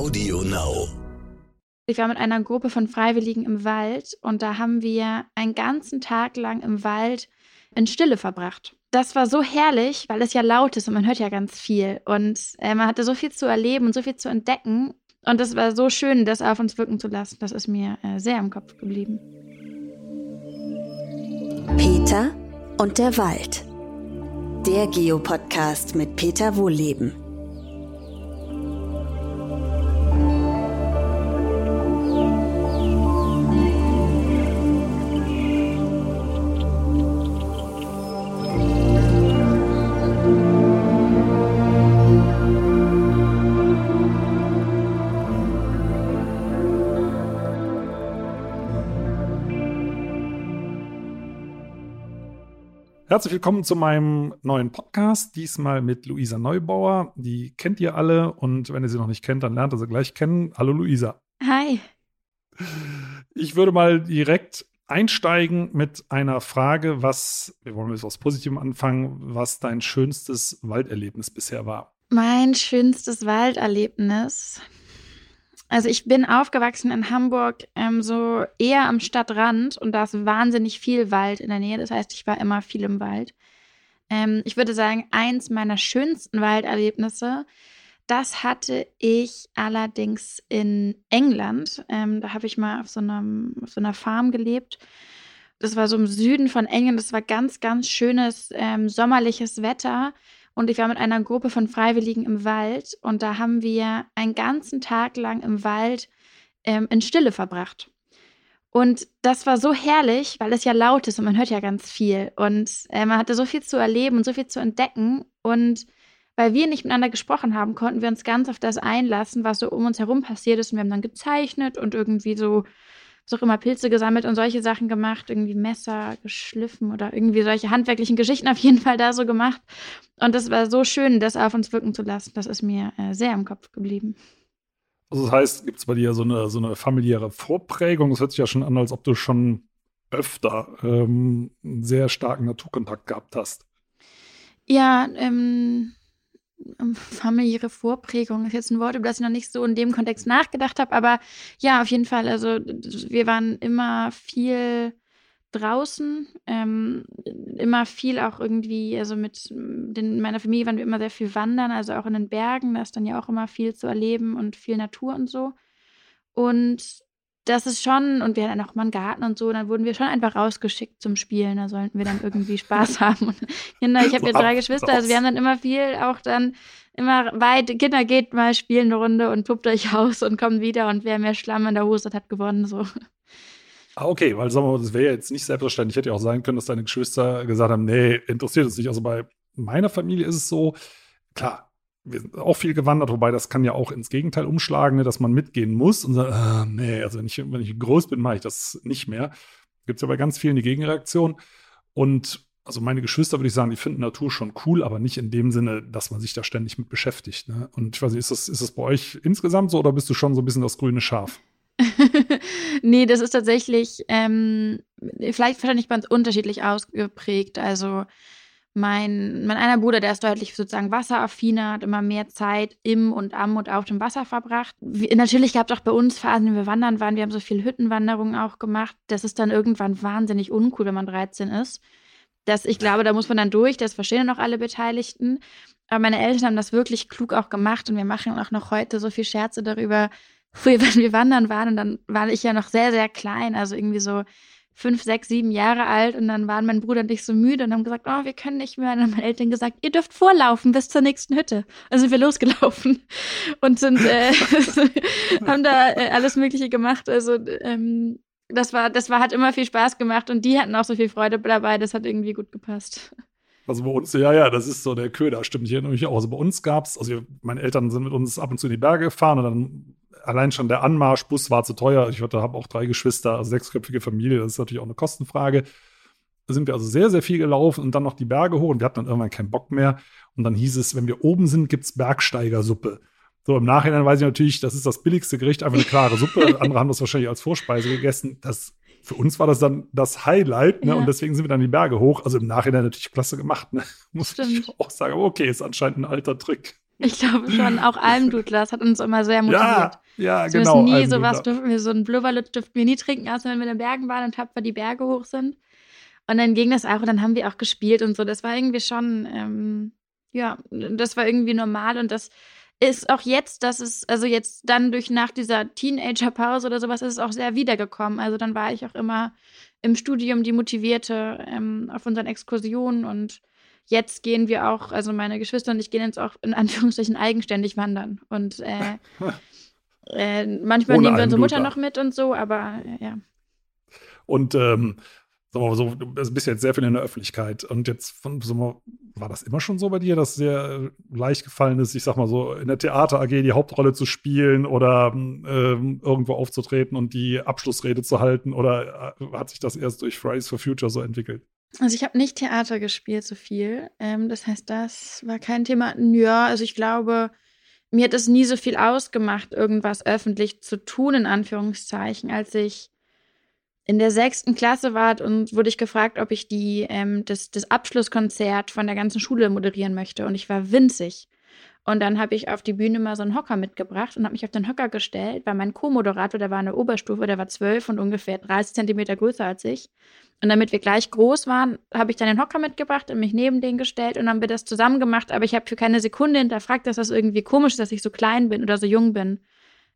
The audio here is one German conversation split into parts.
Audio Now. Ich war mit einer Gruppe von Freiwilligen im Wald und da haben wir einen ganzen Tag lang im Wald in Stille verbracht. Das war so herrlich, weil es ja laut ist und man hört ja ganz viel. Und äh, man hatte so viel zu erleben und so viel zu entdecken. Und es war so schön, das auf uns wirken zu lassen. Das ist mir äh, sehr im Kopf geblieben. Peter und der Wald. Der Geopodcast mit Peter Wohlleben. Herzlich willkommen zu meinem neuen Podcast, diesmal mit Luisa Neubauer. Die kennt ihr alle und wenn ihr sie noch nicht kennt, dann lernt ihr sie gleich kennen. Hallo Luisa. Hi. Ich würde mal direkt einsteigen mit einer Frage, was, wir wollen mit etwas Positivem anfangen, was dein schönstes Walderlebnis bisher war. Mein schönstes Walderlebnis. Also ich bin aufgewachsen in Hamburg, ähm, so eher am Stadtrand und da ist wahnsinnig viel Wald in der Nähe. Das heißt, ich war immer viel im Wald. Ähm, ich würde sagen, eins meiner schönsten Walderlebnisse, das hatte ich allerdings in England. Ähm, da habe ich mal auf so, einem, auf so einer Farm gelebt. Das war so im Süden von England. Das war ganz, ganz schönes ähm, sommerliches Wetter. Und ich war mit einer Gruppe von Freiwilligen im Wald und da haben wir einen ganzen Tag lang im Wald ähm, in Stille verbracht. Und das war so herrlich, weil es ja laut ist und man hört ja ganz viel. Und äh, man hatte so viel zu erleben und so viel zu entdecken. Und weil wir nicht miteinander gesprochen haben, konnten wir uns ganz auf das einlassen, was so um uns herum passiert ist. Und wir haben dann gezeichnet und irgendwie so auch immer Pilze gesammelt und solche Sachen gemacht, irgendwie Messer geschliffen oder irgendwie solche handwerklichen Geschichten auf jeden Fall da so gemacht. Und das war so schön, das auf uns wirken zu lassen. Das ist mir äh, sehr im Kopf geblieben. Also das heißt, gibt es bei dir so eine, so eine familiäre Vorprägung? Es hört sich ja schon an, als ob du schon öfter ähm, einen sehr starken Naturkontakt gehabt hast. Ja, ähm, familiäre Vorprägung ist jetzt ein Wort, über das ich noch nicht so in dem Kontext nachgedacht habe, aber ja, auf jeden Fall. Also wir waren immer viel draußen, ähm, immer viel auch irgendwie, also mit den, meiner Familie waren wir immer sehr viel wandern, also auch in den Bergen, da ist dann ja auch immer viel zu erleben und viel Natur und so. Und das ist schon, und wir hatten auch mal einen Garten und so, dann wurden wir schon einfach rausgeschickt zum Spielen. Da sollten wir dann irgendwie Spaß haben. Und Kinder, ich habe ja drei Geschwister, also wir haben dann immer viel auch dann immer weit, Kinder geht mal spielen eine Runde und puppt euch aus und kommt wieder und wer mehr Schlamm in der Hose hat, hat gewonnen. So. Ah, okay, weil sagen wir mal, das wäre jetzt nicht selbstverständlich. Ich hätte ja auch sagen können, dass deine Geschwister gesagt haben, nee, interessiert uns nicht. Also bei meiner Familie ist es so, klar, wir sind auch viel gewandert, wobei das kann ja auch ins Gegenteil umschlagen, ne, dass man mitgehen muss und sagt, äh, nee, also wenn ich, wenn ich groß bin, mache ich das nicht mehr. Gibt es ja bei ganz vielen die Gegenreaktion. Und also meine Geschwister würde ich sagen, die finden Natur schon cool, aber nicht in dem Sinne, dass man sich da ständig mit beschäftigt. Ne? Und ich weiß nicht, ist das, ist das bei euch insgesamt so oder bist du schon so ein bisschen das grüne Schaf? nee, das ist tatsächlich ähm, vielleicht wahrscheinlich ganz unterschiedlich ausgeprägt. Also mein, mein einer Bruder, der ist deutlich sozusagen wasseraffiner, hat immer mehr Zeit im und am und auf dem Wasser verbracht. Wie, natürlich gab es auch bei uns Phasen, wenn wir wandern waren. Wir haben so viel Hüttenwanderungen auch gemacht. Das ist dann irgendwann wahnsinnig uncool, wenn man 13 ist. Das, ich glaube, da muss man dann durch. Das verstehen dann auch alle Beteiligten. Aber meine Eltern haben das wirklich klug auch gemacht und wir machen auch noch heute so viel Scherze darüber. Früher, wenn wir wandern waren und dann war ich ja noch sehr, sehr klein, also irgendwie so fünf, sechs, sieben Jahre alt und dann waren mein Bruder und ich so müde und haben gesagt, oh, wir können nicht mehr. Und dann haben meine Eltern gesagt, ihr dürft vorlaufen bis zur nächsten Hütte. Also sind wir losgelaufen und sind äh, haben da äh, alles Mögliche gemacht. Also ähm, das war, das war, hat immer viel Spaß gemacht und die hatten auch so viel Freude dabei. Das hat irgendwie gut gepasst. Also bei uns, ja, ja, das ist so der Köder, stimmt. Ich erinnere mich auch. Also bei uns gab es, also meine Eltern sind mit uns ab und zu in die Berge gefahren und dann allein schon der Anmarschbus war zu teuer. Ich habe auch drei Geschwister, also sechsköpfige Familie, das ist natürlich auch eine Kostenfrage. Da sind wir also sehr, sehr viel gelaufen und dann noch die Berge hoch und wir hatten dann irgendwann keinen Bock mehr. Und dann hieß es, wenn wir oben sind, gibt es Bergsteigersuppe. So, im Nachhinein weiß ich natürlich, das ist das billigste Gericht, einfach eine klare Suppe. Andere haben das wahrscheinlich als Vorspeise gegessen. Das, für uns war das dann das Highlight, ne? Ja. Und deswegen sind wir dann die Berge hoch. Also im Nachhinein natürlich klasse gemacht, ne? Muss Stimmt. ich auch sagen. Aber okay, ist anscheinend ein alter Trick. Ich glaube schon, auch Almdudler, das hat uns immer sehr motiviert. Ja, ja, also genau. nie sowas dürfen wir, so ein Blubberlutsch dürften wir nie trinken, außer wenn wir in den Bergen waren und tapfer die Berge hoch sind. Und dann ging das auch und dann haben wir auch gespielt und so. Das war irgendwie schon, ähm, ja, das war irgendwie normal und das ist auch jetzt, dass es, also jetzt dann durch nach dieser Teenager-Pause oder sowas ist es auch sehr wiedergekommen. Also dann war ich auch immer im Studium die Motivierte ähm, auf unseren Exkursionen und jetzt gehen wir auch, also meine Geschwister und ich gehen jetzt auch in Anführungsstrichen eigenständig wandern. Und äh, äh, manchmal Ohne nehmen wir unsere Mutter noch mit und so, aber äh, ja. Und ähm, sagen wir mal so, du bist jetzt sehr viel in der Öffentlichkeit. Und jetzt von, wir, war das immer schon so bei dir, dass dir äh, leicht gefallen ist, ich sag mal so, in der Theater AG die Hauptrolle zu spielen oder ähm, irgendwo aufzutreten und die Abschlussrede zu halten? Oder äh, hat sich das erst durch Fridays for Future so entwickelt? Also ich habe nicht Theater gespielt so viel. Ähm, das heißt, das war kein Thema. Ja, also ich glaube, mir hat es nie so viel ausgemacht, irgendwas öffentlich zu tun, in Anführungszeichen, als ich in der sechsten Klasse war und wurde ich gefragt, ob ich die, ähm, das, das Abschlusskonzert von der ganzen Schule moderieren möchte. Und ich war winzig. Und dann habe ich auf die Bühne mal so einen Hocker mitgebracht und habe mich auf den Hocker gestellt, weil mein Co-Moderator, der war in der Oberstufe, der war zwölf und ungefähr 30 Zentimeter größer als ich. Und damit wir gleich groß waren, habe ich dann den Hocker mitgebracht und mich neben den gestellt und dann haben wir das zusammen gemacht. Aber ich habe für keine Sekunde hinterfragt, dass das irgendwie komisch ist, dass ich so klein bin oder so jung bin.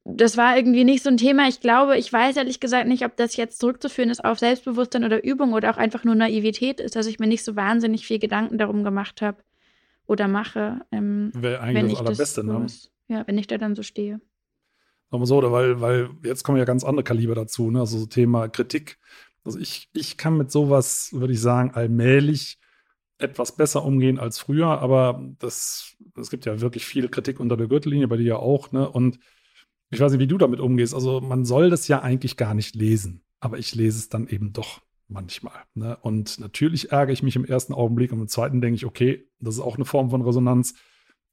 Das war irgendwie nicht so ein Thema. Ich glaube, ich weiß ehrlich gesagt nicht, ob das jetzt zurückzuführen ist auf Selbstbewusstsein oder Übung oder auch einfach nur Naivität ist, dass ich mir nicht so wahnsinnig viel Gedanken darum gemacht habe oder mache. Ähm, Wäre wenn eigentlich ich das Allerbeste, das, ne? Ja, wenn ich da dann so stehe. Sagen wir so, oder weil, weil jetzt kommen ja ganz andere Kaliber dazu, ne? Also so Thema Kritik. Also ich, ich kann mit sowas, würde ich sagen, allmählich etwas besser umgehen als früher, aber das, es gibt ja wirklich viel Kritik unter der Gürtellinie, bei dir ja auch, ne? Und ich weiß nicht, wie du damit umgehst. Also man soll das ja eigentlich gar nicht lesen, aber ich lese es dann eben doch manchmal. Ne? Und natürlich ärgere ich mich im ersten Augenblick und im zweiten denke ich, okay, das ist auch eine Form von Resonanz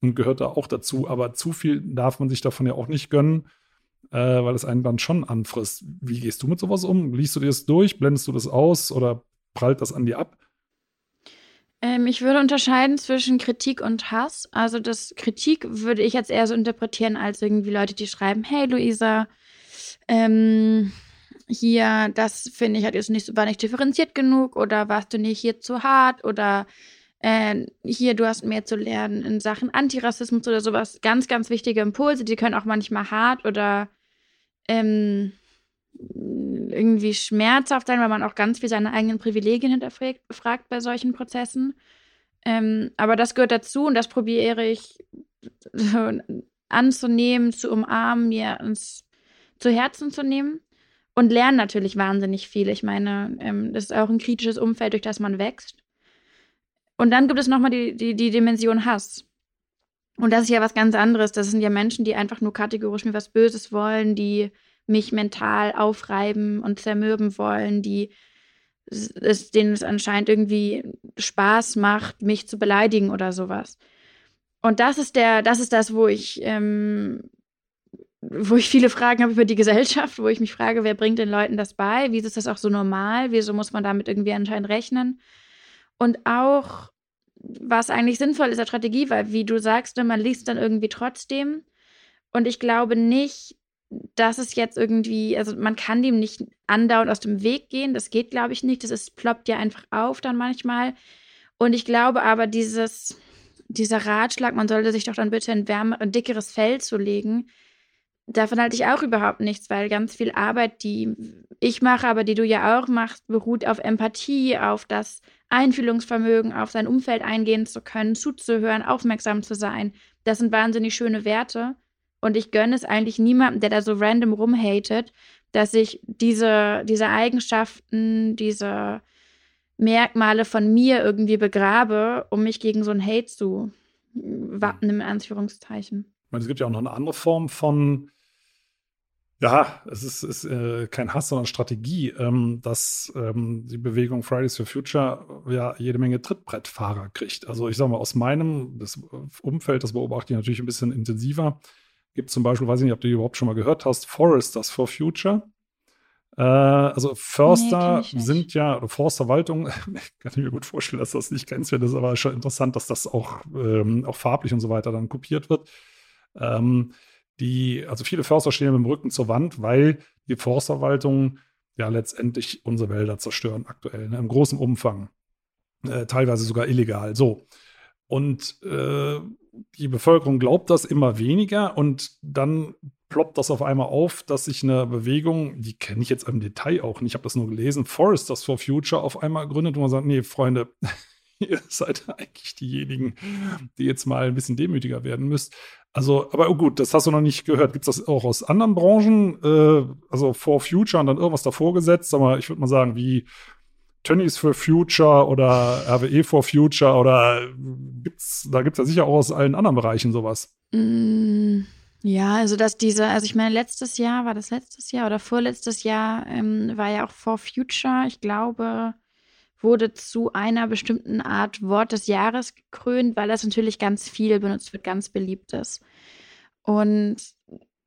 und gehört da auch dazu, aber zu viel darf man sich davon ja auch nicht gönnen äh, weil es einen dann schon anfrisst. Wie gehst du mit sowas um? Liest du dir das durch? Blendest du das aus oder prallt das an dir ab? Ähm, ich würde unterscheiden zwischen Kritik und Hass. Also das Kritik würde ich jetzt eher so interpretieren als irgendwie Leute, die schreiben, hey Luisa, ähm, hier, das finde ich, nicht, war nicht differenziert genug oder warst du nicht hier zu hart oder äh, hier, du hast mehr zu lernen in Sachen Antirassismus oder sowas. Ganz, ganz wichtige Impulse, die können auch manchmal hart oder ähm, irgendwie schmerzhaft sein, weil man auch ganz viel seine eigenen Privilegien hinterfragt fragt bei solchen Prozessen. Ähm, aber das gehört dazu und das probiere ich so anzunehmen, zu umarmen, mir ins, zu Herzen zu nehmen und lerne natürlich wahnsinnig viel. Ich meine, ähm, das ist auch ein kritisches Umfeld, durch das man wächst. Und dann gibt es nochmal die, die, die Dimension Hass. Und das ist ja was ganz anderes. Das sind ja Menschen, die einfach nur kategorisch mir was Böses wollen, die mich mental aufreiben und zermürben wollen, die es, denen es anscheinend irgendwie Spaß macht, mich zu beleidigen oder sowas. Und das ist der, das ist das, wo ich, ähm, wo ich viele Fragen habe über die Gesellschaft, wo ich mich frage, wer bringt den Leuten das bei? Wieso ist das auch so normal? Wieso muss man damit irgendwie anscheinend rechnen? Und auch, was eigentlich sinnvoll ist als Strategie, weil, wie du sagst, ne, man liest dann irgendwie trotzdem. Und ich glaube nicht, dass es jetzt irgendwie, also man kann dem nicht andauernd aus dem Weg gehen. Das geht, glaube ich, nicht. Das ist, ploppt ja einfach auf dann manchmal. Und ich glaube aber, dieses, dieser Ratschlag, man sollte sich doch dann bitte ein, wärmer, ein dickeres Fell zulegen, davon halte ich auch überhaupt nichts, weil ganz viel Arbeit, die ich mache, aber die du ja auch machst, beruht auf Empathie, auf das Einfühlungsvermögen, auf sein Umfeld eingehen zu können, zuzuhören, aufmerksam zu sein. Das sind wahnsinnig schöne Werte. Und ich gönne es eigentlich niemandem, der da so random rumhatet, dass ich diese, diese Eigenschaften, diese Merkmale von mir irgendwie begrabe, um mich gegen so ein Hate zu wappnen, in Anführungszeichen. Ich meine, es gibt ja auch noch eine andere Form von, ja, es ist, ist äh, kein Hass, sondern Strategie, ähm, dass ähm, die Bewegung Fridays for Future ja jede Menge Trittbrettfahrer kriegt. Also ich sage mal, aus meinem das Umfeld, das beobachte ich natürlich ein bisschen intensiver, gibt zum Beispiel, weiß ich nicht, ob du die überhaupt schon mal gehört hast, Foresters for Future. Äh, also Förster nee, sind ja, oder Forstverwaltung, kann ich mir gut vorstellen, dass das nicht kennst, das ist aber schon interessant, dass das auch, ähm, auch farblich und so weiter dann kopiert wird. Ähm, die, also viele Förster stehen mit dem Rücken zur Wand, weil die Forstverwaltung ja letztendlich unsere Wälder zerstören aktuell, ne, im großen Umfang. Äh, teilweise sogar illegal. So. Und äh, die Bevölkerung glaubt das immer weniger und dann ploppt das auf einmal auf, dass sich eine Bewegung, die kenne ich jetzt im Detail auch nicht, ich habe das nur gelesen, Foresters for Future auf einmal gründet, wo man sagt, nee, Freunde, ihr seid eigentlich diejenigen, die jetzt mal ein bisschen demütiger werden müsst. Also, aber oh gut, das hast du noch nicht gehört. Gibt es das auch aus anderen Branchen? Äh, also For Future und dann irgendwas davor gesetzt, aber ich würde mal sagen, wie Tönnies for Future oder RWE for Future oder gibt's, da gibt es ja sicher auch aus allen anderen Bereichen sowas. Mm. Ja, also dass diese, also ich meine, letztes Jahr, war das letztes Jahr oder vorletztes Jahr, ähm, war ja auch For Future, ich glaube, wurde zu einer bestimmten Art Wort des Jahres gekrönt, weil das natürlich ganz viel benutzt wird, ganz beliebt ist. Und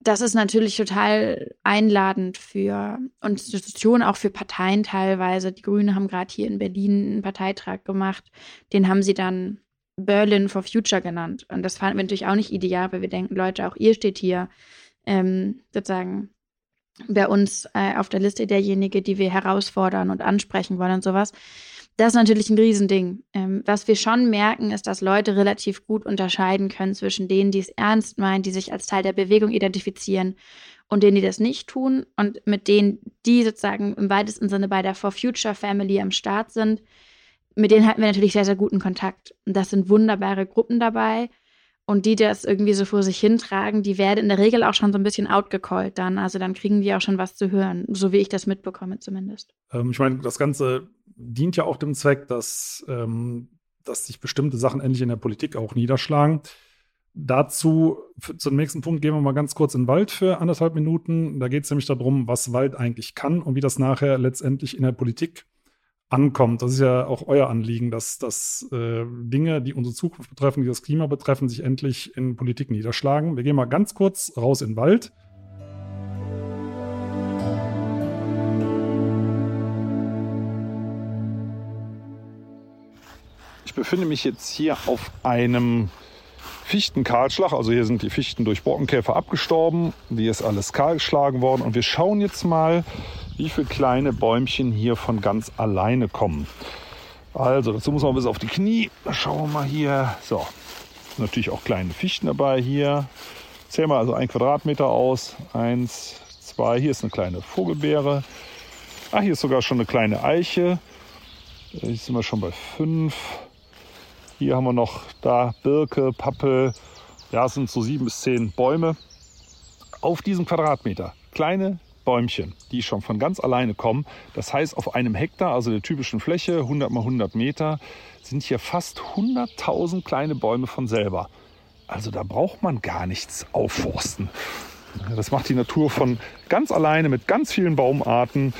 das ist natürlich total einladend für Institutionen, auch für Parteien teilweise. Die Grünen haben gerade hier in Berlin einen Parteitrag gemacht. Den haben sie dann Berlin for Future genannt. Und das fanden wir natürlich auch nicht ideal, weil wir denken, Leute, auch ihr steht hier ähm, sozusagen bei uns äh, auf der Liste derjenige, die wir herausfordern und ansprechen wollen und sowas. Das ist natürlich ein Riesending. Ähm, was wir schon merken, ist, dass Leute relativ gut unterscheiden können zwischen denen, die es ernst meinen, die sich als Teil der Bewegung identifizieren und denen, die das nicht tun und mit denen, die sozusagen im weitesten Sinne bei der For Future Family am Start sind. Mit denen hatten wir natürlich sehr, sehr guten Kontakt. Und das sind wunderbare Gruppen dabei. Und die, die das irgendwie so vor sich hintragen, die werden in der Regel auch schon so ein bisschen outgecallt dann. Also dann kriegen die auch schon was zu hören, so wie ich das mitbekomme zumindest. Ähm, ich meine, das Ganze dient ja auch dem Zweck, dass, ähm, dass sich bestimmte Sachen endlich in der Politik auch niederschlagen. Dazu, für, zum nächsten Punkt, gehen wir mal ganz kurz in den Wald für anderthalb Minuten. Da geht es nämlich darum, was Wald eigentlich kann und wie das nachher letztendlich in der Politik ankommt. Das ist ja auch euer Anliegen, dass, dass äh, Dinge, die unsere Zukunft betreffen, die das Klima betreffen, sich endlich in Politik niederschlagen. Wir gehen mal ganz kurz raus in den Wald. Ich befinde mich jetzt hier auf einem Fichtenkahlschlag. Also hier sind die Fichten durch Borkenkäfer abgestorben. Hier ist alles kahlgeschlagen worden. Und wir schauen jetzt mal, wie viele kleine Bäumchen hier von ganz alleine kommen. Also dazu muss man bis auf die Knie. Schauen wir mal hier. So, natürlich auch kleine Fichten dabei hier. Zählen wir also ein Quadratmeter aus. Eins, zwei. Hier ist eine kleine Vogelbeere. Ah, hier ist sogar schon eine kleine Eiche. Hier sind wir schon bei fünf. Hier haben wir noch da Birke, Pappel. Ja, es sind so sieben bis zehn Bäume auf diesem Quadratmeter. Kleine Bäumchen, die schon von ganz alleine kommen. Das heißt, auf einem Hektar, also der typischen Fläche, 100 mal 100 Meter, sind hier fast 100.000 kleine Bäume von selber. Also da braucht man gar nichts aufforsten. Das macht die Natur von ganz alleine mit ganz vielen Baumarten.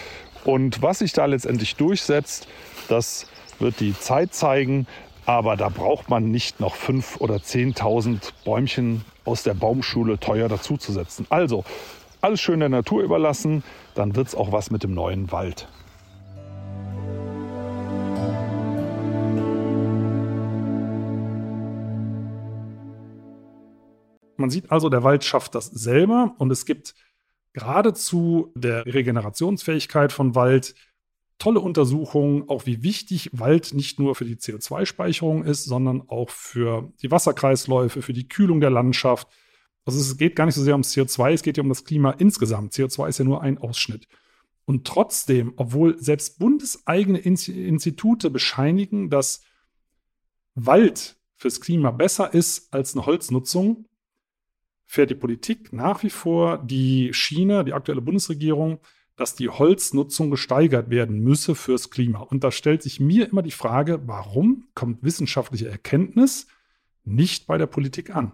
Und was sich da letztendlich durchsetzt, das wird die Zeit zeigen. Aber da braucht man nicht noch 5.000 oder 10.000 Bäumchen aus der Baumschule teuer dazuzusetzen. Also alles schön der Natur überlassen, dann wird es auch was mit dem neuen Wald. Man sieht also, der Wald schafft das selber und es gibt geradezu der Regenerationsfähigkeit von Wald tolle Untersuchungen, auch wie wichtig Wald nicht nur für die CO2-Speicherung ist, sondern auch für die Wasserkreisläufe, für die Kühlung der Landschaft, also es geht gar nicht so sehr ums CO2, es geht ja um das Klima insgesamt. CO2 ist ja nur ein Ausschnitt. Und trotzdem, obwohl selbst bundeseigene Institute bescheinigen, dass Wald fürs Klima besser ist als eine Holznutzung, fährt die Politik nach wie vor die Schiene, die aktuelle Bundesregierung, dass die Holznutzung gesteigert werden müsse fürs Klima. Und da stellt sich mir immer die Frage, warum kommt wissenschaftliche Erkenntnis nicht bei der Politik an?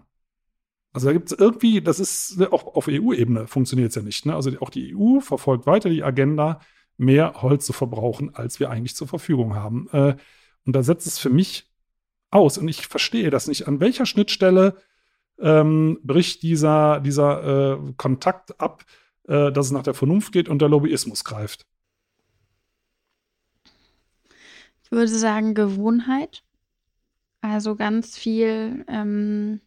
Also da gibt es irgendwie, das ist auch auf EU-Ebene funktioniert es ja nicht. Ne? Also auch die EU verfolgt weiter die Agenda, mehr Holz zu verbrauchen, als wir eigentlich zur Verfügung haben. Äh, und da setzt es für mich aus. Und ich verstehe das nicht. An welcher Schnittstelle ähm, bricht dieser, dieser äh, Kontakt ab, äh, dass es nach der Vernunft geht und der Lobbyismus greift? Ich würde sagen Gewohnheit. Also ganz viel ähm,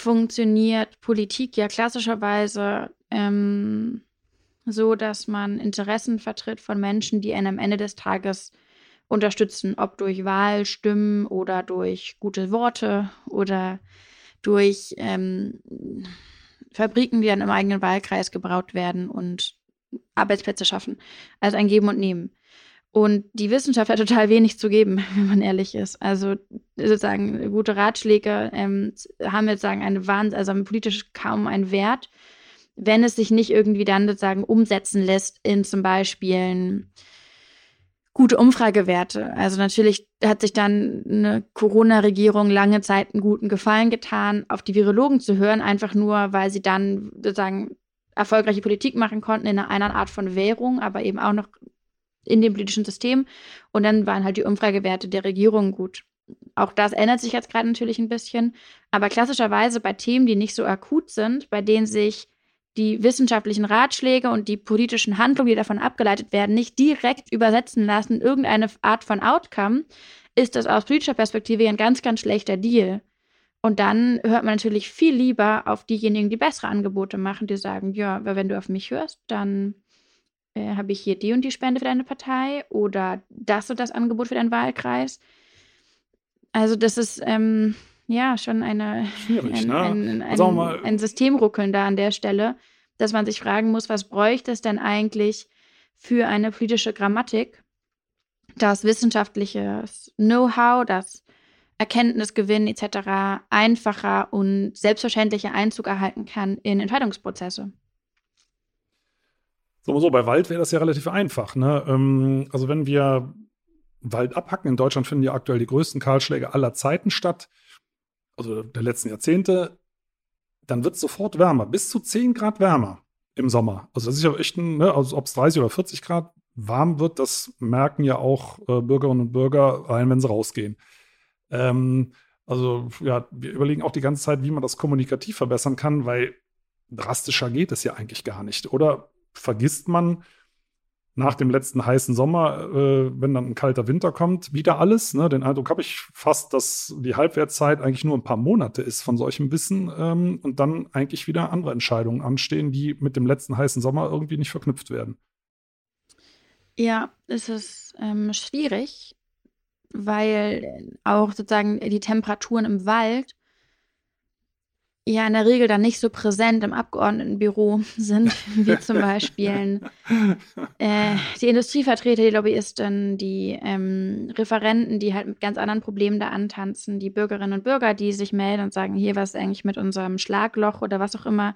funktioniert Politik ja klassischerweise ähm, so, dass man Interessen vertritt von Menschen, die einen am Ende des Tages unterstützen, ob durch Wahlstimmen oder durch gute Worte oder durch ähm, Fabriken, die dann im eigenen Wahlkreis gebraut werden und Arbeitsplätze schaffen. Also ein Geben und Nehmen. Und die Wissenschaft hat total wenig zu geben, wenn man ehrlich ist. Also sozusagen gute Ratschläge ähm, haben jetzt sagen eine Wahnsinn, also haben politisch kaum einen Wert, wenn es sich nicht irgendwie dann sozusagen umsetzen lässt in zum Beispiel gute Umfragewerte. Also natürlich hat sich dann eine Corona-Regierung lange Zeit einen guten Gefallen getan, auf die Virologen zu hören, einfach nur, weil sie dann sozusagen erfolgreiche Politik machen konnten in einer Art von Währung, aber eben auch noch in dem politischen System. Und dann waren halt die Umfragewerte der Regierung gut. Auch das ändert sich jetzt gerade natürlich ein bisschen. Aber klassischerweise bei Themen, die nicht so akut sind, bei denen sich die wissenschaftlichen Ratschläge und die politischen Handlungen, die davon abgeleitet werden, nicht direkt übersetzen lassen in irgendeine Art von Outcome, ist das aus politischer Perspektive ein ganz, ganz schlechter Deal. Und dann hört man natürlich viel lieber auf diejenigen, die bessere Angebote machen, die sagen, ja, wenn du auf mich hörst, dann äh, habe ich hier die und die Spende für deine Partei oder das und das Angebot für deinen Wahlkreis. Also das ist, ähm, ja, schon eine, Schwierig, ein, ne? ein, ein, Also mal, ein Systemruckeln da an der Stelle, dass man sich fragen muss, was bräuchte es denn eigentlich für eine politische Grammatik, das wissenschaftliches Know-how, das Erkenntnisgewinn etc. einfacher und selbstverständlicher Einzug erhalten kann in Entscheidungsprozesse. So, so bei Wald wäre das ja relativ einfach. Ne? Ähm, also wenn wir Wald abhacken, in Deutschland finden ja aktuell die größten Kahlschläge aller Zeiten statt also der letzten Jahrzehnte, dann wird es sofort wärmer, bis zu 10 Grad wärmer im Sommer. Also das ist ja echt ein, ne, also ob es 30 oder 40 Grad warm wird, das merken ja auch äh, Bürgerinnen und Bürger rein, wenn sie rausgehen. Ähm, also ja, wir überlegen auch die ganze Zeit, wie man das kommunikativ verbessern kann, weil drastischer geht es ja eigentlich gar nicht. Oder vergisst man, nach dem letzten heißen Sommer, äh, wenn dann ein kalter Winter kommt, wieder alles. Ne? Den Eindruck habe ich fast, dass die Halbwertszeit eigentlich nur ein paar Monate ist von solchem Wissen ähm, und dann eigentlich wieder andere Entscheidungen anstehen, die mit dem letzten heißen Sommer irgendwie nicht verknüpft werden. Ja, es ist ähm, schwierig, weil auch sozusagen die Temperaturen im Wald ja in der Regel dann nicht so präsent im Abgeordnetenbüro sind, wie zum Beispiel äh, die Industrievertreter, die Lobbyisten, die ähm, Referenten, die halt mit ganz anderen Problemen da antanzen, die Bürgerinnen und Bürger, die sich melden und sagen, hier, was ist eigentlich mit unserem Schlagloch oder was auch immer.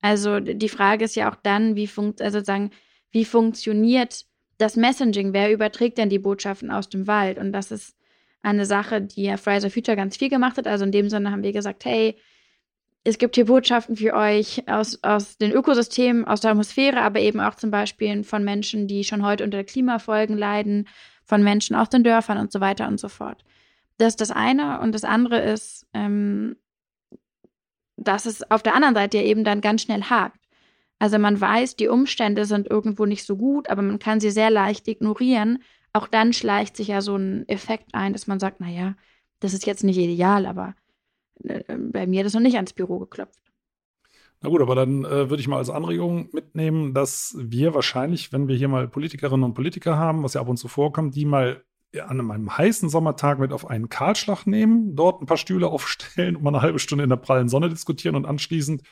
Also die Frage ist ja auch dann, wie, funkt, also sagen, wie funktioniert das Messaging? Wer überträgt denn die Botschaften aus dem Wald? Und das ist eine Sache, die ja Fridays for Future ganz viel gemacht hat. Also in dem Sinne haben wir gesagt, hey, es gibt hier Botschaften für euch aus, aus den Ökosystemen, aus der Atmosphäre, aber eben auch zum Beispiel von Menschen, die schon heute unter Klimafolgen leiden, von Menschen aus den Dörfern und so weiter und so fort. Das ist das eine. Und das andere ist, ähm, dass es auf der anderen Seite ja eben dann ganz schnell hakt. Also man weiß, die Umstände sind irgendwo nicht so gut, aber man kann sie sehr leicht ignorieren. Auch dann schleicht sich ja so ein Effekt ein, dass man sagt, naja, das ist jetzt nicht ideal, aber bei mir es noch nicht ans Büro geklopft. Na gut, aber dann äh, würde ich mal als Anregung mitnehmen, dass wir wahrscheinlich, wenn wir hier mal Politikerinnen und Politiker haben, was ja ab und zu vorkommt, die mal an einem heißen Sommertag mit auf einen Kahlschlag nehmen, dort ein paar Stühle aufstellen und mal eine halbe Stunde in der prallen Sonne diskutieren und anschließend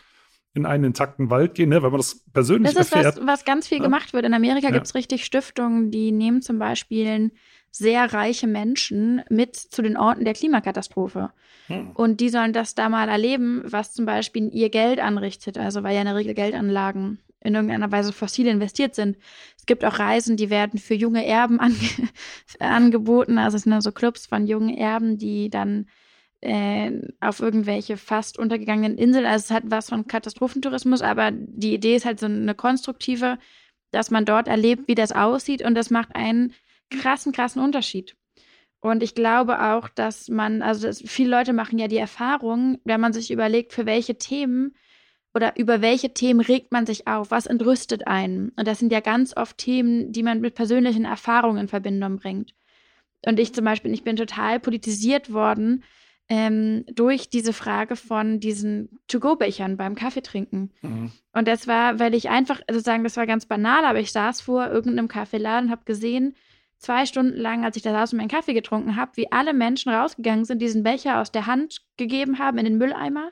in einen intakten Wald gehen, ne, wenn man das persönlich Das ist erfährt. was, was ganz viel Ja. gemacht wird. In Amerika Ja. gibt es richtig Stiftungen, die nehmen zum Beispiel sehr reiche Menschen mit zu den Orten der Klimakatastrophe. Hm. Und die sollen das da mal erleben, was zum Beispiel ihr Geld anrichtet. Also weil ja in der Regel Geldanlagen in irgendeiner Weise fossil investiert sind. Es gibt auch Reisen, die werden für junge Erben ange angeboten. Also es sind dann so Clubs von jungen Erben, die dann äh, auf irgendwelche fast untergegangenen Inseln. Also es hat was von Katastrophentourismus, aber die Idee ist halt so eine konstruktive, dass man dort erlebt, wie das aussieht und das macht einen krassen, krassen Unterschied. Und ich glaube auch, dass man, also das, viele Leute machen ja die Erfahrung, wenn man sich überlegt, für welche Themen oder über welche Themen regt man sich auf? Was entrüstet einen? Und das sind ja ganz oft Themen, die man mit persönlichen Erfahrungen in Verbindung bringt. Und ich zum Beispiel, ich bin total politisiert worden ähm, durch diese Frage von diesen To-Go-Bechern beim Kaffeetrinken. Mhm. Und das war, weil ich einfach, also sagen, das war ganz banal, aber ich saß vor irgendeinem Kaffeeladen und habe gesehen, zwei Stunden lang, als ich da saß und meinen Kaffee getrunken habe, wie alle Menschen rausgegangen sind, diesen Becher aus der Hand gegeben haben in den Mülleimer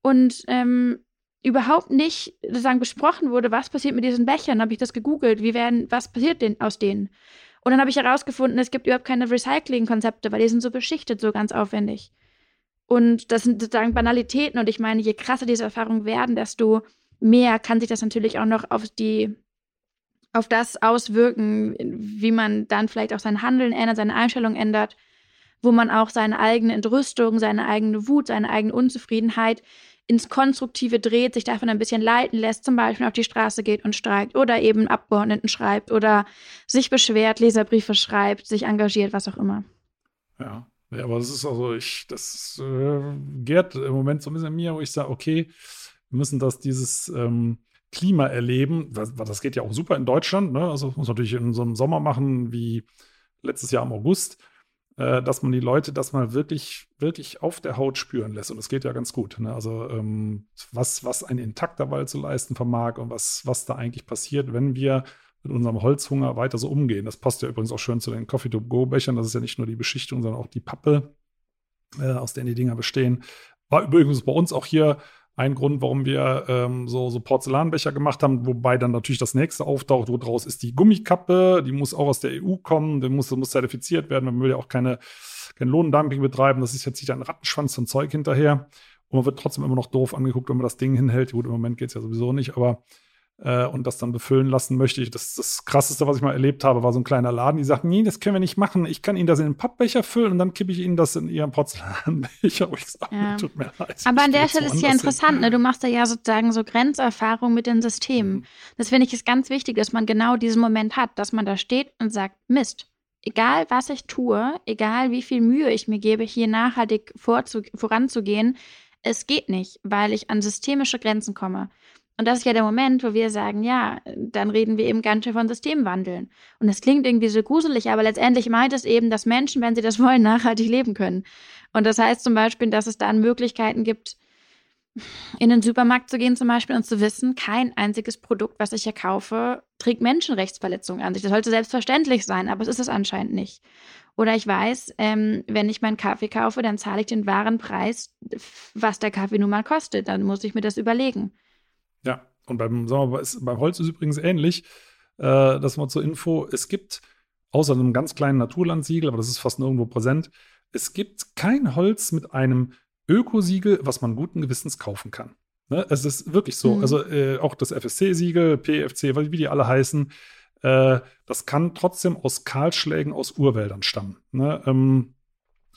und ähm, überhaupt nicht sozusagen besprochen wurde, was passiert mit diesen Bechern, habe ich das gegoogelt, wie werden, was passiert denn aus denen? Und dann habe ich herausgefunden, es gibt überhaupt keine Recycling-Konzepte, weil die sind so beschichtet, so ganz aufwendig. Und das sind sozusagen Banalitäten. Und ich meine, je krasser diese Erfahrungen werden, desto mehr kann sich das natürlich auch noch auf die, auf das auswirken, wie man dann vielleicht auch sein Handeln ändert, seine Einstellung ändert, wo man auch seine eigene Entrüstung, seine eigene Wut, seine eigene Unzufriedenheit ins Konstruktive dreht, sich davon ein bisschen leiten lässt, zum Beispiel auf die Straße geht und streikt oder eben Abgeordneten schreibt oder sich beschwert, Leserbriefe schreibt, sich engagiert, was auch immer. Ja, ja aber das ist also, ich, das äh, gärt im Moment so ein bisschen mir, wo ich sage, okay, wir müssen das, dieses ähm, Klima erleben. Das, das geht ja auch super in Deutschland, ne? Also muss man natürlich in so einem Sommer machen wie letztes Jahr im August äh, dass man die Leute das mal wirklich, wirklich auf der Haut spüren lässt. Und das geht ja ganz gut. Ne? Also ähm, was, was ein intakter Wald zu leisten vermag und was, was da eigentlich passiert, wenn wir mit unserem Holzhunger weiter so umgehen. Das passt ja übrigens auch schön zu den Coffee-to-Go-Bechern. Das ist ja nicht nur die Beschichtung, sondern auch die Pappe, äh, aus der die Dinger bestehen. War übrigens bei uns auch hier ein Grund, warum wir ähm, so, so Porzellanbecher gemacht haben, wobei dann natürlich das nächste auftaucht, wo draus ist die Gummikappe, die muss auch aus der EU kommen, die muss, muss zertifiziert werden, man will ja auch keine, kein Lohndumping betreiben, das ist jetzt nicht ein Rattenschwanz von Zeug hinterher. Und man wird trotzdem immer noch doof angeguckt, wenn man das Ding hinhält. Gut, im Moment geht es ja sowieso nicht, aber äh, und das dann befüllen lassen möchte ich. Das, das krasseste, was ich mal erlebt habe, war so ein kleiner Laden, die sagten, nee, das können wir nicht machen. Ich kann Ihnen das in einen Pappbecher füllen und dann kippe ich Ihnen das in Ihren Porzellanbecher. Ich sag, ja. tut mir leid. Aber an der Stelle ist ja interessant, ne? Du machst da ja sozusagen so Grenzerfahrung mit den Systemen. Mhm. Das finde ich ist ganz wichtig, dass man genau diesen Moment hat, dass man da steht und sagt, Mist. Egal, was ich tue, egal wie viel Mühe ich mir gebe, hier nachhaltig voranzugehen, es geht nicht, weil ich an systemische Grenzen komme. Und das ist ja der Moment, wo wir sagen, ja, dann reden wir eben ganz schön von Systemwandeln. Und das klingt irgendwie so gruselig, aber letztendlich meint es eben, dass Menschen, wenn sie das wollen, nachhaltig leben können. Und das heißt zum Beispiel, dass es dann Möglichkeiten gibt, in den Supermarkt zu gehen zum Beispiel und zu wissen, kein einziges Produkt, was ich hier kaufe, trägt Menschenrechtsverletzungen an sich. Das sollte selbstverständlich sein, aber es ist es anscheinend nicht. Oder ich weiß, ähm, wenn ich meinen Kaffee kaufe, dann zahle ich den wahren Preis, was der Kaffee nun mal kostet. Dann muss ich mir das überlegen. Ja, und beim, sagen wir, beim Holz ist übrigens ähnlich. Äh, das mal zur Info. Es gibt, außer einem ganz kleinen Naturlandsiegel, aber das ist fast nirgendwo präsent, es gibt kein Holz mit einem Ökosiegel, was man guten Gewissens kaufen kann. Ne? Es ist wirklich so. Mhm. Also äh, auch das FSC-Siegel, PFC, wie die alle heißen, äh, das kann trotzdem aus Kahlschlägen aus Urwäldern stammen. Ne? Ähm,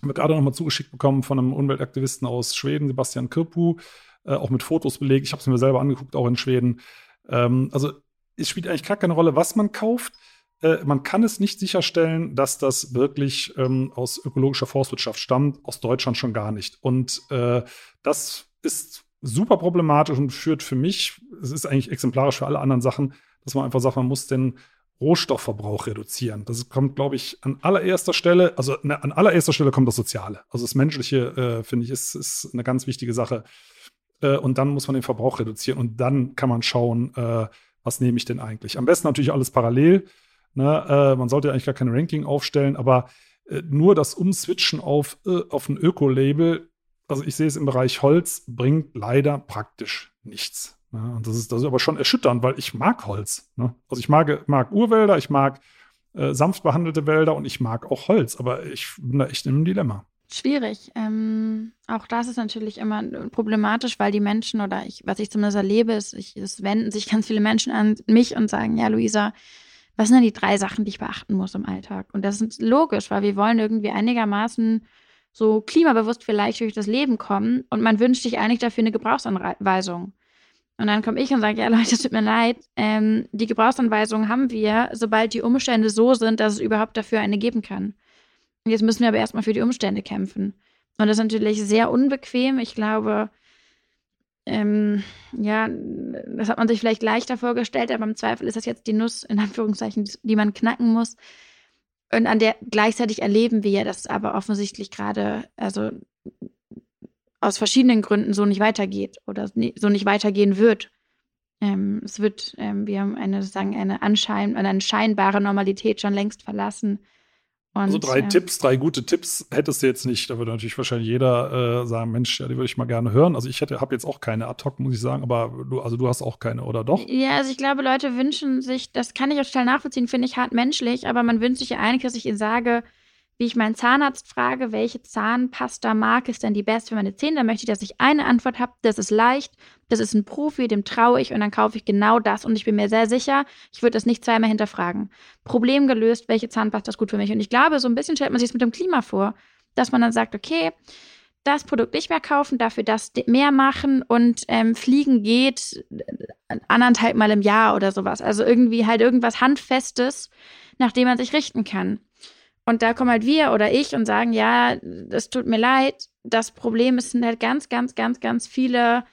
haben wir gerade noch mal zugeschickt bekommen von einem Umweltaktivisten aus Schweden, Sebastian Kirpu äh, auch mit Fotos belegt. Ich habe es mir selber angeguckt, auch in Schweden. Ähm, also es spielt eigentlich gar keine Rolle, was man kauft. Äh, man kann es nicht sicherstellen, dass das wirklich ähm, aus ökologischer Forstwirtschaft stammt, aus Deutschland schon gar nicht. Und äh, das ist super problematisch und führt für mich, es ist eigentlich exemplarisch für alle anderen Sachen, dass man einfach sagt, man muss den Rohstoffverbrauch reduzieren. Das kommt, glaube ich, an allererster Stelle, also ne, an allererster Stelle kommt das Soziale. Also das Menschliche, äh, finde ich, ist, ist eine ganz wichtige Sache. Äh, und dann muss man den Verbrauch reduzieren und dann kann man schauen, äh, was nehme ich denn eigentlich. Am besten natürlich alles parallel. Ne? Äh, man sollte eigentlich gar kein Ranking aufstellen, aber äh, nur das Umswitchen auf, äh, auf ein Öko-Label, also ich sehe es im Bereich Holz, bringt leider praktisch nichts. Ne? Und das ist, das ist aber schon erschütternd, weil ich mag Holz. Ne? Also ich mag, mag Urwälder, ich mag äh, sanft behandelte Wälder und ich mag auch Holz, aber ich bin da echt in einem Dilemma. Schwierig. Ähm, auch das ist natürlich immer problematisch, weil die Menschen oder ich, was ich zumindest erlebe, ist, ich, es wenden sich ganz viele Menschen an mich und sagen, ja, Luisa, was sind denn die drei Sachen, die ich beachten muss im Alltag? Und das ist logisch, weil wir wollen irgendwie einigermaßen so klimabewusst vielleicht durch das Leben kommen und man wünscht sich eigentlich dafür eine Gebrauchsanweisung. Und dann komme ich und sage, ja Leute, tut mir leid, ähm, die Gebrauchsanweisung haben wir, sobald die Umstände so sind, dass es überhaupt dafür eine geben kann. Jetzt müssen wir aber erstmal für die Umstände kämpfen. Und das ist natürlich sehr unbequem. Ich glaube, ähm, ja, das hat man sich vielleicht leichter vorgestellt, aber im Zweifel ist das jetzt die Nuss, in Anführungszeichen, die man knacken muss. Und an der gleichzeitig erleben wir ja, dass aber offensichtlich gerade, also aus verschiedenen Gründen so nicht weitergeht oder so nicht weitergehen wird. Ähm, es wird, ähm, wir haben eine, sagen, eine, anschein, eine scheinbare Normalität schon längst verlassen. Und, also drei ja. Tipps, drei gute Tipps hättest du jetzt nicht. Da würde natürlich wahrscheinlich jeder äh, sagen, Mensch, ja, die würde ich mal gerne hören. Also ich habe jetzt auch keine ad hoc, muss ich sagen, aber du, also du hast auch keine, oder doch? Ja, also ich glaube, Leute wünschen sich, das kann ich auch total nachvollziehen, finde ich hart menschlich, aber man wünscht sich ja eigentlich, dass ich ihnen sage, wie ich meinen Zahnarzt frage, welche Zahnpasta-Marke ist denn die beste für meine Zähne, dann möchte ich, dass ich eine Antwort habe, das ist leicht, das ist ein Profi, dem traue ich und dann kaufe ich genau das und ich bin mir sehr sicher, ich würde das nicht zweimal hinterfragen. Problem gelöst, welche Zahnpasta ist gut für mich und ich glaube, so ein bisschen stellt man sich es mit dem Klima vor, dass man dann sagt, okay, das Produkt nicht mehr kaufen, dafür das mehr machen und ähm, fliegen geht anderthalb Mal im Jahr oder sowas. Also irgendwie halt irgendwas Handfestes, nach dem man sich richten kann. Und da kommen halt wir oder ich und sagen, ja, es tut mir leid. Das Problem ist, sind halt ganz, ganz, ganz, ganz viele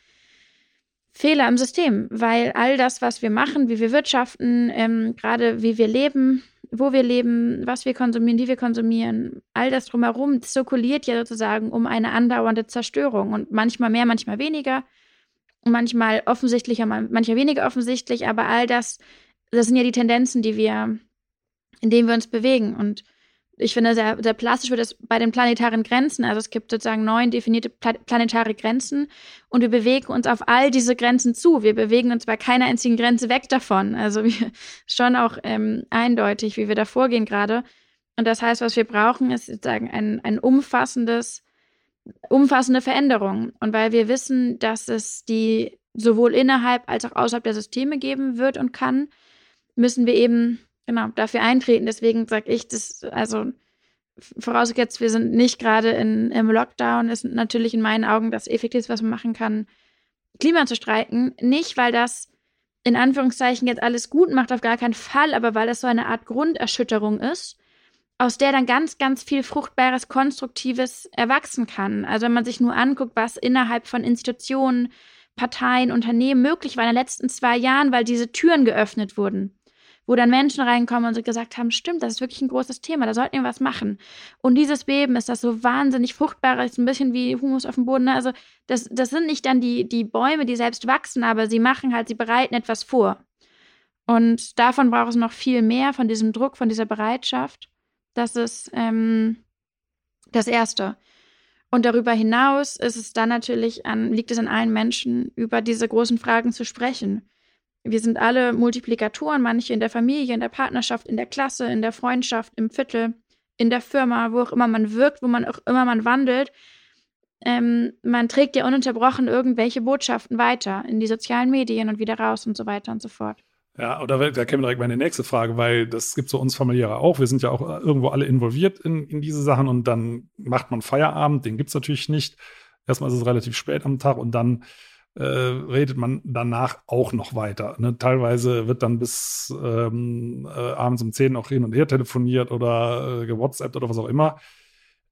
Fehler im System, weil all das, was wir machen, wie wir wirtschaften, ähm, gerade wie wir leben, wo wir leben, was wir konsumieren, wie wir konsumieren, all das drumherum zirkuliert ja sozusagen um eine andauernde Zerstörung und manchmal mehr, manchmal weniger, manchmal offensichtlicher, manchmal weniger offensichtlich, aber all das, das sind ja die Tendenzen, die wir, in denen wir uns bewegen und ich finde, sehr, sehr plastisch wird es bei den planetaren Grenzen. Also es gibt sozusagen neun definierte planetare Grenzen und wir bewegen uns auf all diese Grenzen zu. Wir bewegen uns bei keiner einzigen Grenze weg davon. Also wir, schon auch ähm, eindeutig, wie wir da vorgehen gerade. Und das heißt, was wir brauchen, ist sozusagen ein, ein umfassendes, umfassende Veränderung. Und weil wir wissen, dass es die sowohl innerhalb als auch außerhalb der Systeme geben wird und kann, müssen wir eben genau, dafür eintreten. Deswegen sage ich, das, also vorausgesetzt, wir sind nicht gerade im Lockdown, ist natürlich in meinen Augen das Effektivste, was man machen kann, Klima zu streiken. Nicht, weil das in Anführungszeichen jetzt alles gut macht, auf gar keinen Fall, aber weil das so eine Art Grunderschütterung ist, aus der dann ganz, ganz viel Fruchtbares, Konstruktives erwachsen kann. Also wenn man sich nur anguckt, was innerhalb von Institutionen, Parteien, Unternehmen möglich war in den letzten zwei Jahren, weil diese Türen geöffnet wurden wo dann Menschen reinkommen und gesagt haben, stimmt, das ist wirklich ein großes Thema, da sollten wir was machen. Und dieses Beben ist das so wahnsinnig fruchtbar, ist ein bisschen wie Humus auf dem Boden. Ne? Also das, das sind nicht dann die, die Bäume, die selbst wachsen, aber sie machen halt, sie bereiten etwas vor. Und davon braucht es noch viel mehr, von diesem Druck, von dieser Bereitschaft. Das ist ähm, das Erste. Und darüber hinaus ist es dann natürlich an, liegt es an allen Menschen, über diese großen Fragen zu sprechen. Wir sind alle Multiplikatoren, manche in der Familie, in der Partnerschaft, in der Klasse, in der Freundschaft, im Viertel, in der Firma, wo auch immer man wirkt, wo man auch immer man wandelt. Ähm, man trägt ja ununterbrochen irgendwelche Botschaften weiter in die sozialen Medien und wieder raus und so weiter und so fort. Ja, oder da käme direkt meine nächste Frage, weil das gibt so uns familiäre auch. Wir sind ja auch irgendwo alle involviert in, in diese Sachen und dann macht man Feierabend, den gibt es natürlich nicht. Erstmal ist es relativ spät am Tag und dann äh, redet man danach auch noch weiter. Ne? Teilweise wird dann bis ähm, äh, abends um 10 auch hin und her telefoniert oder äh, gewhatsappt oder was auch immer.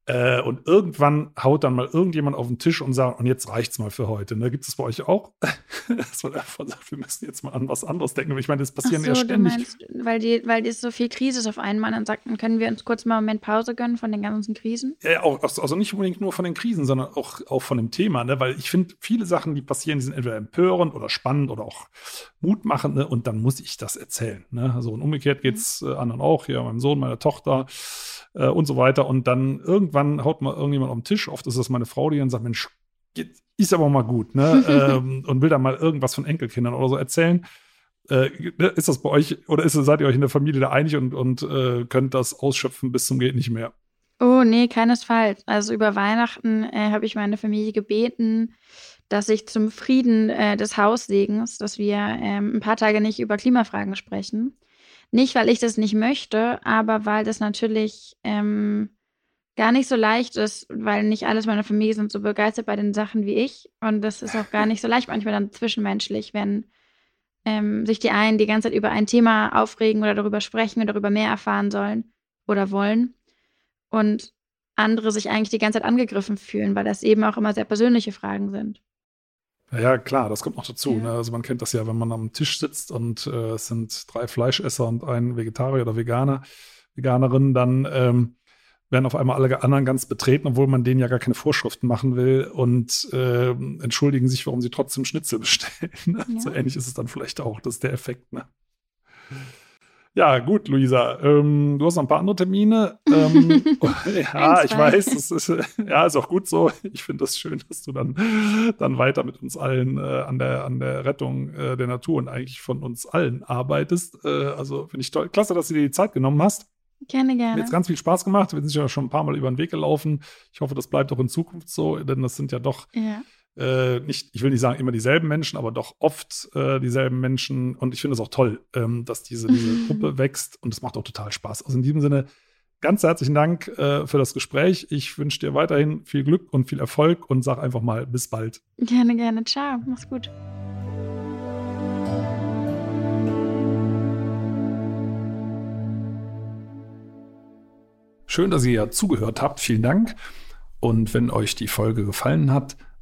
Äh, und irgendwann haut dann mal irgendjemand auf den Tisch und sagt, und jetzt reicht's mal für heute. Ne? Gibt es bei euch auch? Dass man einfach sagt, wir müssen jetzt mal an was anderes denken. Aber ich meine, das passieren so, ja ständig. Meinst, weil, die, weil die so viel Krise ist auf einmal, dann sagt können wir uns kurz mal einen Moment Pause gönnen von den ganzen Krisen? Ja, auch, also, also nicht unbedingt nur von den Krisen, sondern auch, auch von dem Thema. Ne? Weil ich finde, viele Sachen, die passieren, die sind entweder empörend oder spannend oder auch mutmachend. Ne? Und dann muss ich das erzählen. Ne? Also und umgekehrt geht's mhm. äh, anderen auch. Hier, meinem Sohn, meiner Tochter äh, und so weiter. Und dann irgendwann haut mal irgendjemand auf den Tisch. Oft ist das meine Frau, die dann sagt, Mensch, ist aber mal gut, ne? ähm, und will dann mal irgendwas von Enkelkindern oder so erzählen. Äh, ne, ist das bei euch oder ist, seid ihr euch in der Familie da einig und, und äh, könnt das ausschöpfen bis zum geht nicht mehr? Oh, nee, keinesfalls. Also über Weihnachten äh, habe ich meine Familie gebeten, dass ich zum Frieden äh, des Haussegens, dass wir ähm, ein paar Tage nicht über Klimafragen sprechen. Nicht, weil ich das nicht möchte, aber weil das natürlich ähm, gar nicht so leicht ist, weil nicht alles meiner Familie sind so begeistert bei den Sachen wie ich. Und das ist auch gar nicht so leicht manchmal dann zwischenmenschlich, wenn ähm, sich die einen die ganze Zeit über ein Thema aufregen oder darüber sprechen oder darüber mehr erfahren sollen oder wollen. Und andere sich eigentlich die ganze Zeit angegriffen fühlen, weil das eben auch immer sehr persönliche Fragen sind. Ja, klar, das kommt noch dazu. Ja. Ne? Also man kennt das ja, wenn man am Tisch sitzt und äh, es sind drei Fleischesser und ein Vegetarier oder Veganer, Veganerin, dann ähm, werden auf einmal alle anderen ganz betreten, obwohl man denen ja gar keine Vorschriften machen will und äh, entschuldigen sich, warum sie trotzdem Schnitzel bestellen. Ne? Ja. So ähnlich ist es dann vielleicht auch. Das ist der Effekt. Ne? Ja, gut, Luisa. Ähm, du hast noch ein paar andere Termine. Ähm, ja, ich weiß, das ist, ja, ist auch gut so. Ich finde das schön, dass du dann, dann weiter mit uns allen äh, an, der, an der Rettung äh, der Natur und eigentlich von uns allen arbeitest. Äh, also finde ich toll. Klasse, dass du dir die Zeit genommen hast. Gerne, Hat gerne. jetzt ganz viel Spaß gemacht. Wir sind ja schon ein paar Mal über den Weg gelaufen. Ich hoffe, das bleibt auch in Zukunft so, denn das sind ja doch Ja. Äh, nicht, ich will nicht sagen immer dieselben Menschen, aber doch oft äh, dieselben Menschen. Und ich finde es auch toll, ähm, dass diese, diese Gruppe wächst und es macht auch total Spaß. Also in diesem Sinne, ganz herzlichen Dank äh, für das Gespräch. Ich wünsche dir weiterhin viel Glück und viel Erfolg und sag einfach mal bis bald. Gerne, gerne. Ciao. Mach's gut. Schön, dass ihr ja zugehört habt. Vielen Dank. Und wenn euch die Folge gefallen hat,